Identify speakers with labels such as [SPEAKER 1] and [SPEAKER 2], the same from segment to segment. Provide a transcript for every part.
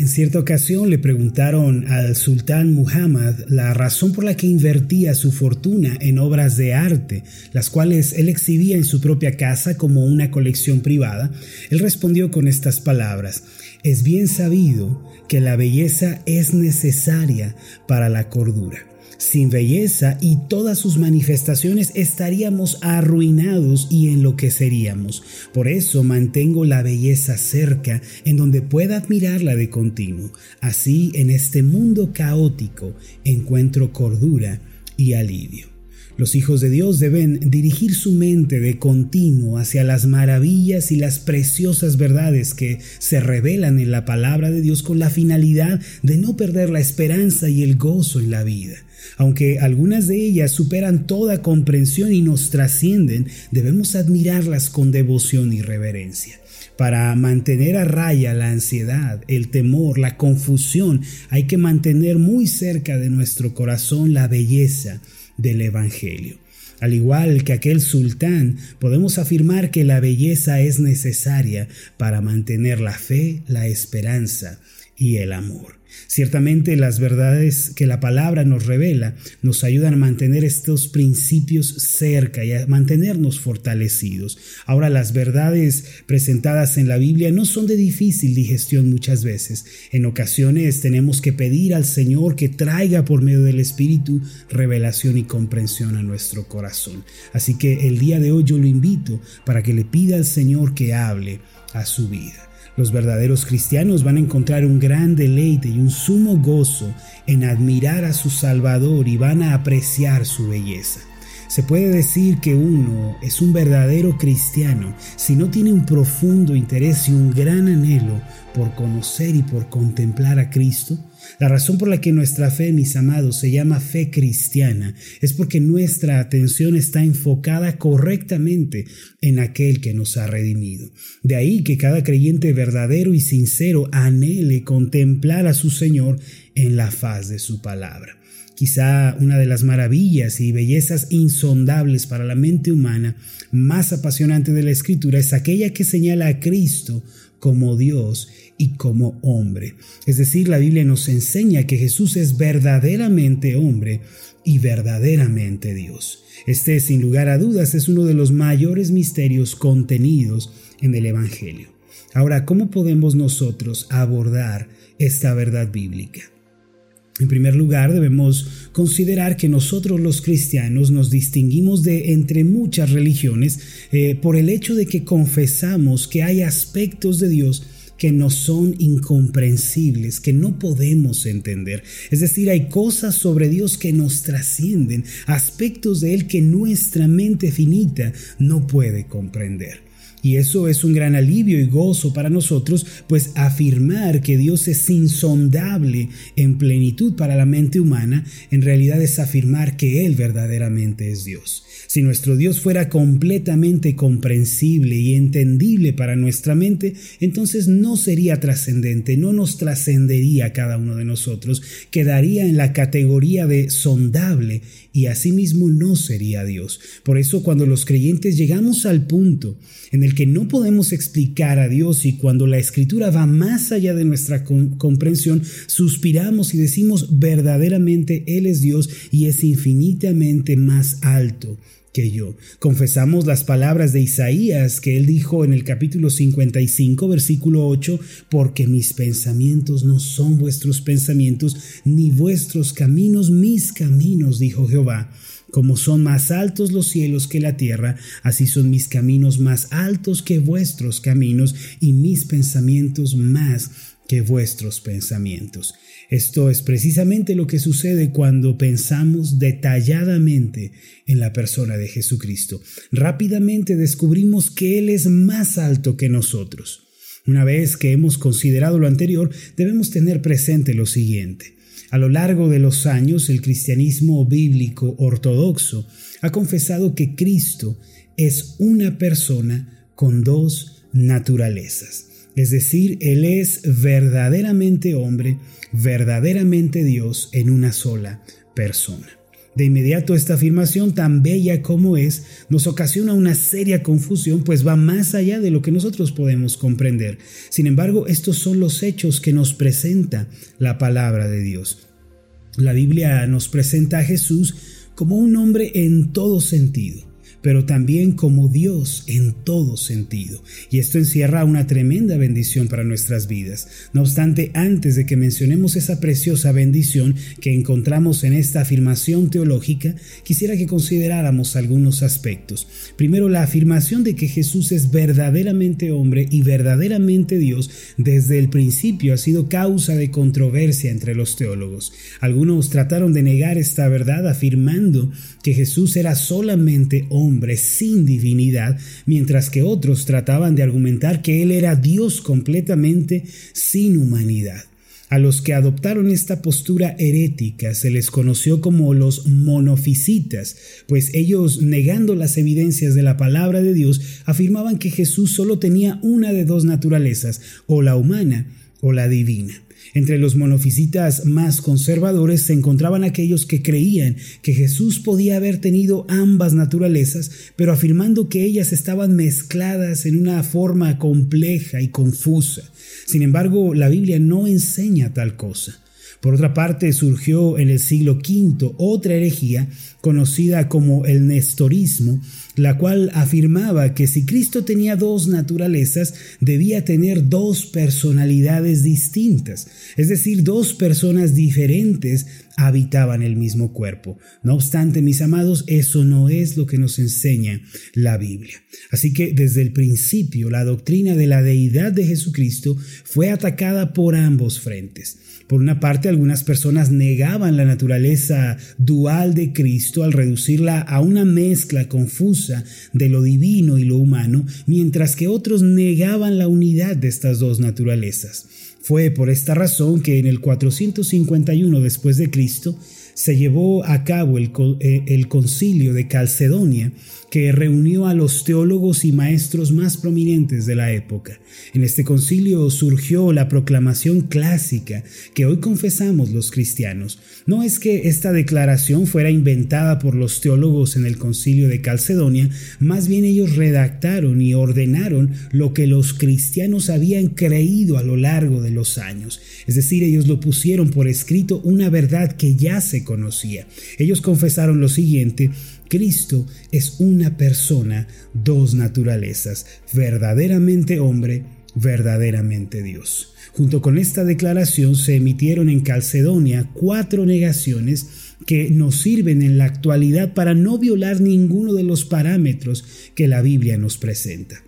[SPEAKER 1] En cierta ocasión le preguntaron al sultán Muhammad la razón por la que invertía su fortuna en obras de arte, las cuales él exhibía en su propia casa como una colección privada. Él respondió con estas palabras, es bien sabido que la belleza es necesaria para la cordura. Sin belleza y todas sus manifestaciones estaríamos arruinados y enloqueceríamos. Por eso mantengo la belleza cerca, en donde pueda admirarla de continuo. Así, en este mundo caótico, encuentro cordura y alivio. Los hijos de Dios deben dirigir su mente de continuo hacia las maravillas y las preciosas verdades que se revelan en la palabra de Dios con la finalidad de no perder la esperanza y el gozo en la vida. Aunque algunas de ellas superan toda comprensión y nos trascienden, debemos admirarlas con devoción y reverencia. Para mantener a raya la ansiedad, el temor, la confusión, hay que mantener muy cerca de nuestro corazón la belleza del Evangelio. Al igual que aquel sultán, podemos afirmar que la belleza es necesaria para mantener la fe, la esperanza y el amor. Ciertamente las verdades que la palabra nos revela nos ayudan a mantener estos principios cerca y a mantenernos fortalecidos. Ahora las verdades presentadas en la Biblia no son de difícil digestión muchas veces. En ocasiones tenemos que pedir al Señor que traiga por medio del Espíritu revelación y comprensión a nuestro corazón. Así que el día de hoy yo lo invito para que le pida al Señor que hable a su vida. Los verdaderos cristianos van a encontrar un gran deleite y un sumo gozo en admirar a su Salvador y van a apreciar su belleza. Se puede decir que uno es un verdadero cristiano si no tiene un profundo interés y un gran anhelo por conocer y por contemplar a Cristo. La razón por la que nuestra fe, mis amados, se llama fe cristiana es porque nuestra atención está enfocada correctamente en aquel que nos ha redimido. De ahí que cada creyente verdadero y sincero anhele contemplar a su Señor en la faz de su palabra. Quizá una de las maravillas y bellezas insondables para la mente humana más apasionante de la escritura es aquella que señala a Cristo como Dios y como hombre. Es decir, la Biblia nos enseña que Jesús es verdaderamente hombre y verdaderamente Dios. Este, sin lugar a dudas, es uno de los mayores misterios contenidos en el Evangelio. Ahora, ¿cómo podemos nosotros abordar esta verdad bíblica? En primer lugar, debemos considerar que nosotros los cristianos nos distinguimos de entre muchas religiones eh, por el hecho de que confesamos que hay aspectos de Dios que nos son incomprensibles, que no podemos entender. Es decir, hay cosas sobre Dios que nos trascienden, aspectos de Él que nuestra mente finita no puede comprender. Y eso es un gran alivio y gozo para nosotros, pues afirmar que Dios es insondable en plenitud para la mente humana, en realidad es afirmar que Él verdaderamente es Dios. Si nuestro Dios fuera completamente comprensible y entendible para nuestra mente, entonces no sería trascendente, no nos trascendería cada uno de nosotros, quedaría en la categoría de sondable y asimismo no sería Dios. Por eso cuando los creyentes llegamos al punto en el que no podemos explicar a Dios y cuando la escritura va más allá de nuestra comprensión, suspiramos y decimos verdaderamente Él es Dios y es infinitamente más alto que yo. Confesamos las palabras de Isaías que él dijo en el capítulo 55, versículo 8, porque mis pensamientos no son vuestros pensamientos, ni vuestros caminos mis caminos, dijo Jehová. Como son más altos los cielos que la tierra, así son mis caminos más altos que vuestros caminos y mis pensamientos más que vuestros pensamientos. Esto es precisamente lo que sucede cuando pensamos detalladamente en la persona de Jesucristo. Rápidamente descubrimos que Él es más alto que nosotros. Una vez que hemos considerado lo anterior, debemos tener presente lo siguiente. A lo largo de los años, el cristianismo bíblico ortodoxo ha confesado que Cristo es una persona con dos naturalezas. Es decir, Él es verdaderamente hombre, verdaderamente Dios en una sola persona. De inmediato esta afirmación, tan bella como es, nos ocasiona una seria confusión, pues va más allá de lo que nosotros podemos comprender. Sin embargo, estos son los hechos que nos presenta la palabra de Dios. La Biblia nos presenta a Jesús como un hombre en todo sentido pero también como Dios en todo sentido. Y esto encierra una tremenda bendición para nuestras vidas. No obstante, antes de que mencionemos esa preciosa bendición que encontramos en esta afirmación teológica, quisiera que consideráramos algunos aspectos. Primero, la afirmación de que Jesús es verdaderamente hombre y verdaderamente Dios desde el principio ha sido causa de controversia entre los teólogos. Algunos trataron de negar esta verdad afirmando que Jesús era solamente hombre sin divinidad, mientras que otros trataban de argumentar que él era Dios completamente sin humanidad. A los que adoptaron esta postura herética se les conoció como los monofisitas, pues ellos, negando las evidencias de la palabra de Dios, afirmaban que Jesús solo tenía una de dos naturalezas, o la humana o la divina. Entre los monofisitas más conservadores se encontraban aquellos que creían que Jesús podía haber tenido ambas naturalezas, pero afirmando que ellas estaban mezcladas en una forma compleja y confusa. Sin embargo, la Biblia no enseña tal cosa. Por otra parte, surgió en el siglo V otra herejía conocida como el nestorismo, la cual afirmaba que si Cristo tenía dos naturalezas, debía tener dos personalidades distintas, es decir, dos personas diferentes habitaban el mismo cuerpo. No obstante, mis amados, eso no es lo que nos enseña la Biblia. Así que desde el principio la doctrina de la deidad de Jesucristo fue atacada por ambos frentes. Por una parte, algunas personas negaban la naturaleza dual de Cristo al reducirla a una mezcla confusa de lo divino y lo humano, mientras que otros negaban la unidad de estas dos naturalezas. Fue por esta razón que en el 451 después de Cristo se llevó a cabo el, eh, el, concilio de Calcedonia, que reunió a los teólogos y maestros más prominentes de la época. En este concilio surgió la proclamación clásica que hoy confesamos los cristianos. No es que esta declaración fuera inventada por los teólogos en el concilio de Calcedonia, más bien ellos redactaron y ordenaron lo que los cristianos habían creído a lo largo de los años. Es decir, ellos lo pusieron por escrito una verdad que ya se conocía. Ellos confesaron lo siguiente, Cristo es una persona, dos naturalezas, verdaderamente hombre, verdaderamente Dios. Junto con esta declaración se emitieron en Calcedonia cuatro negaciones que nos sirven en la actualidad para no violar ninguno de los parámetros que la Biblia nos presenta.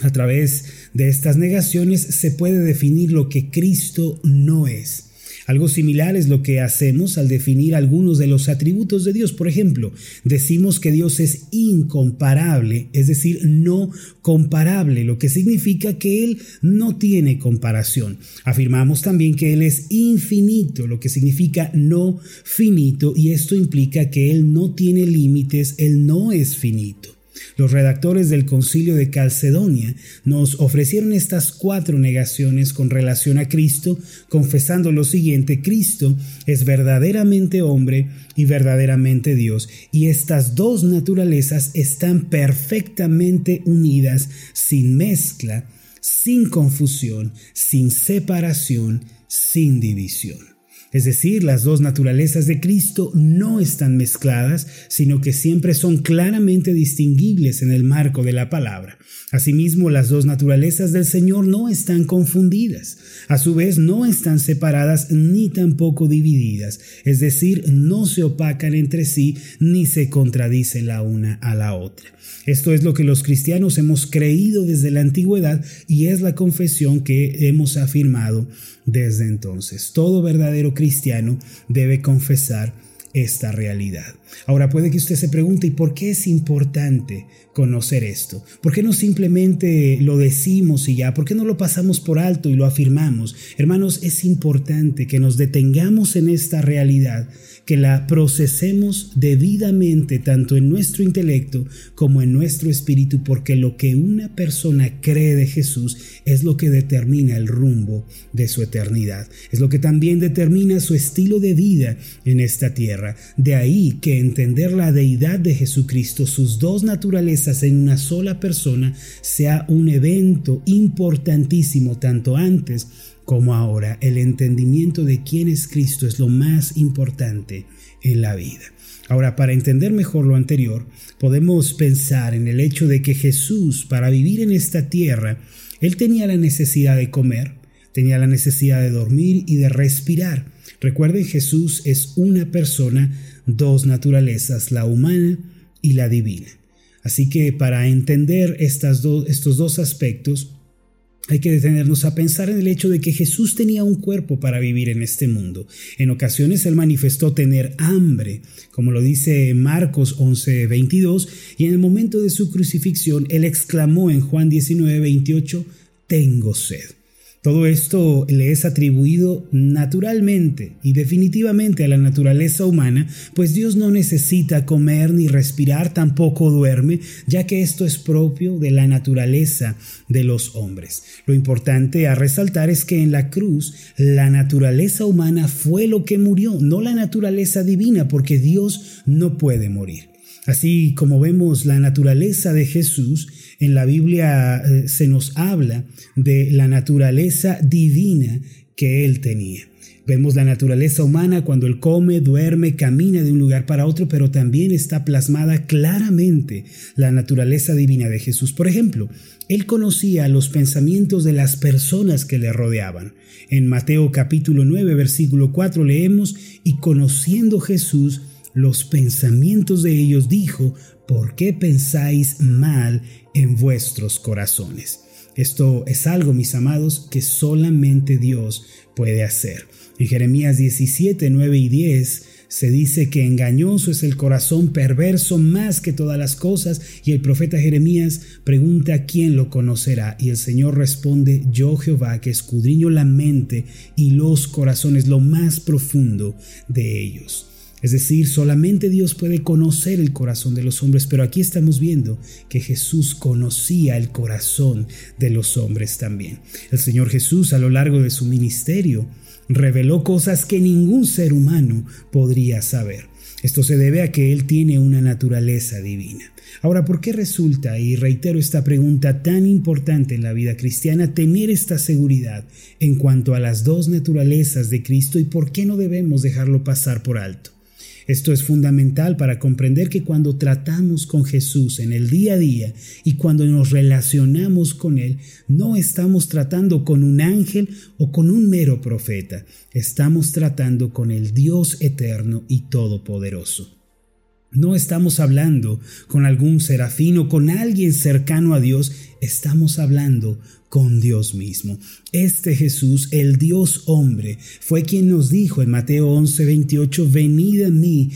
[SPEAKER 1] A través de estas negaciones se puede definir lo que Cristo no es algo similar es lo que hacemos al definir algunos de los atributos de Dios. Por ejemplo, decimos que Dios es incomparable, es decir, no comparable, lo que significa que Él no tiene comparación. Afirmamos también que Él es infinito, lo que significa no finito, y esto implica que Él no tiene límites, Él no es finito. Los redactores del concilio de Calcedonia nos ofrecieron estas cuatro negaciones con relación a Cristo, confesando lo siguiente, Cristo es verdaderamente hombre y verdaderamente Dios, y estas dos naturalezas están perfectamente unidas, sin mezcla, sin confusión, sin separación, sin división. Es decir, las dos naturalezas de Cristo no están mezcladas, sino que siempre son claramente distinguibles en el marco de la palabra. Asimismo, las dos naturalezas del Señor no están confundidas, a su vez no están separadas ni tampoco divididas, es decir, no se opacan entre sí ni se contradicen la una a la otra. Esto es lo que los cristianos hemos creído desde la antigüedad y es la confesión que hemos afirmado desde entonces. Todo verdadero cristiano debe confesar esta realidad. Ahora puede que usted se pregunte, ¿y por qué es importante conocer esto? ¿Por qué no simplemente lo decimos y ya? ¿Por qué no lo pasamos por alto y lo afirmamos? Hermanos, es importante que nos detengamos en esta realidad, que la procesemos debidamente tanto en nuestro intelecto como en nuestro espíritu, porque lo que una persona cree de Jesús es lo que determina el rumbo de su eternidad. Es lo que también determina su estilo de vida en esta tierra. De ahí que entender la deidad de Jesucristo, sus dos naturalezas en una sola persona, sea un evento importantísimo tanto antes como ahora. El entendimiento de quién es Cristo es lo más importante en la vida. Ahora, para entender mejor lo anterior, podemos pensar en el hecho de que Jesús, para vivir en esta tierra, él tenía la necesidad de comer, tenía la necesidad de dormir y de respirar. Recuerden, Jesús es una persona, dos naturalezas, la humana y la divina. Así que para entender estas estos dos aspectos, hay que detenernos a pensar en el hecho de que Jesús tenía un cuerpo para vivir en este mundo. En ocasiones él manifestó tener hambre, como lo dice Marcos 11:22, y en el momento de su crucifixión él exclamó en Juan 19:28, tengo sed. Todo esto le es atribuido naturalmente y definitivamente a la naturaleza humana, pues Dios no necesita comer ni respirar, tampoco duerme, ya que esto es propio de la naturaleza de los hombres. Lo importante a resaltar es que en la cruz la naturaleza humana fue lo que murió, no la naturaleza divina, porque Dios no puede morir. Así como vemos la naturaleza de Jesús, en la Biblia eh, se nos habla de la naturaleza divina que él tenía. Vemos la naturaleza humana cuando él come, duerme, camina de un lugar para otro, pero también está plasmada claramente la naturaleza divina de Jesús. Por ejemplo, él conocía los pensamientos de las personas que le rodeaban. En Mateo capítulo 9, versículo 4 leemos, y conociendo Jesús los pensamientos de ellos, dijo, ¿por qué pensáis mal en vuestros corazones? Esto es algo, mis amados, que solamente Dios puede hacer. En Jeremías 17, 9 y 10 se dice que engañoso es el corazón perverso más que todas las cosas y el profeta Jeremías pregunta quién lo conocerá y el Señor responde yo Jehová que escudriño la mente y los corazones lo más profundo de ellos. Es decir, solamente Dios puede conocer el corazón de los hombres, pero aquí estamos viendo que Jesús conocía el corazón de los hombres también. El Señor Jesús a lo largo de su ministerio reveló cosas que ningún ser humano podría saber. Esto se debe a que Él tiene una naturaleza divina. Ahora, ¿por qué resulta, y reitero esta pregunta tan importante en la vida cristiana, tener esta seguridad en cuanto a las dos naturalezas de Cristo y por qué no debemos dejarlo pasar por alto? Esto es fundamental para comprender que cuando tratamos con Jesús en el día a día y cuando nos relacionamos con Él, no estamos tratando con un ángel o con un mero profeta, estamos tratando con el Dios eterno y todopoderoso. No estamos hablando con algún serafín o con alguien cercano a Dios, estamos hablando con Dios mismo. Este Jesús, el Dios hombre, fue quien nos dijo en Mateo 11, 28, venid a mí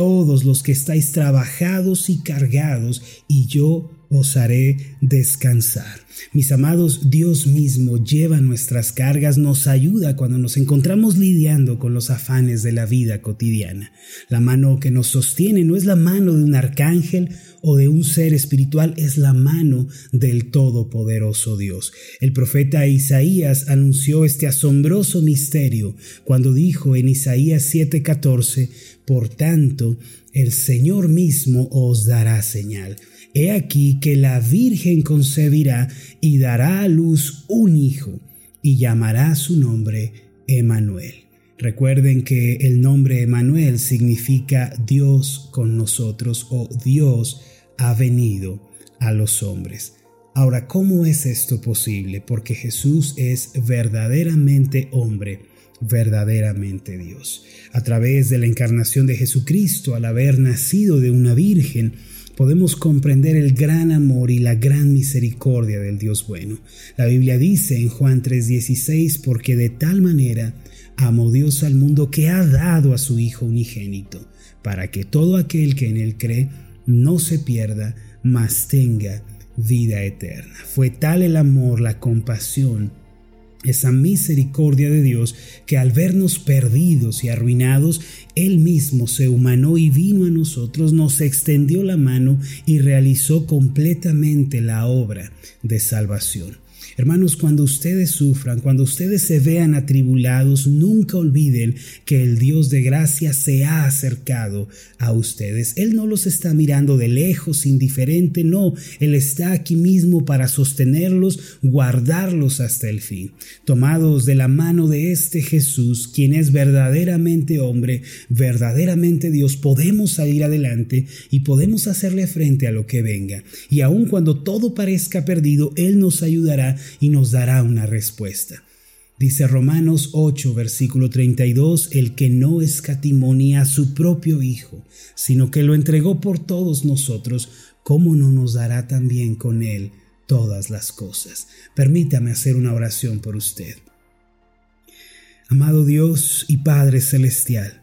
[SPEAKER 1] todos los que estáis trabajados y cargados, y yo os haré descansar. Mis amados, Dios mismo lleva nuestras cargas, nos ayuda cuando nos encontramos lidiando con los afanes de la vida cotidiana. La mano que nos sostiene no es la mano de un arcángel o de un ser espiritual, es la mano del Todopoderoso Dios. El profeta Isaías anunció este asombroso misterio cuando dijo en Isaías 7:14, Por tanto, el Señor mismo os dará señal. He aquí que la Virgen concebirá y dará a luz un hijo, y llamará su nombre Emanuel. Recuerden que el nombre Emanuel significa Dios con nosotros o Dios ha venido a los hombres. Ahora, ¿cómo es esto posible? Porque Jesús es verdaderamente hombre, verdaderamente Dios. A través de la encarnación de Jesucristo, al haber nacido de una virgen, podemos comprender el gran amor y la gran misericordia del Dios bueno. La Biblia dice en Juan 3:16, porque de tal manera amó Dios al mundo que ha dado a su Hijo unigénito, para que todo aquel que en él cree no se pierda, mas tenga vida eterna. Fue tal el amor, la compasión, esa misericordia de Dios que al vernos perdidos y arruinados, Él mismo se humanó y vino a nosotros, nos extendió la mano y realizó completamente la obra de salvación. Hermanos, cuando ustedes sufran, cuando ustedes se vean atribulados, nunca olviden que el Dios de gracia se ha acercado a ustedes. Él no los está mirando de lejos, indiferente, no, Él está aquí mismo para sostenerlos, guardarlos hasta el fin. Tomados de la mano de este Jesús, quien es verdaderamente hombre, verdaderamente Dios, podemos salir adelante y podemos hacerle frente a lo que venga. Y aun cuando todo parezca perdido, Él nos ayudará y nos dará una respuesta. Dice Romanos 8, versículo 32, el que no escatimonía a su propio Hijo, sino que lo entregó por todos nosotros, ¿cómo no nos dará también con él todas las cosas? Permítame hacer una oración por usted. Amado Dios y Padre Celestial,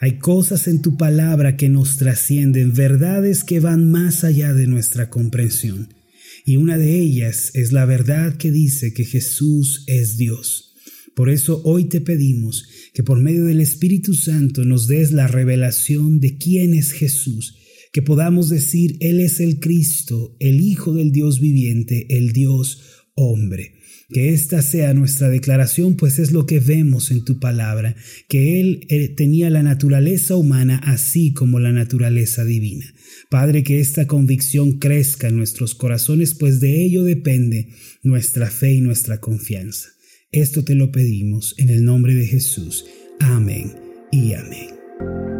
[SPEAKER 1] hay cosas en tu palabra que nos trascienden, verdades que van más allá de nuestra comprensión y una de ellas es la verdad que dice que Jesús es Dios. Por eso hoy te pedimos que por medio del Espíritu Santo nos des la revelación de quién es Jesús, que podamos decir Él es el Cristo, el Hijo del Dios viviente, el Dios hombre. Que esta sea nuestra declaración, pues es lo que vemos en tu palabra, que Él eh, tenía la naturaleza humana así como la naturaleza divina. Padre, que esta convicción crezca en nuestros corazones, pues de ello depende nuestra fe y nuestra confianza. Esto te lo pedimos en el nombre de Jesús. Amén y amén.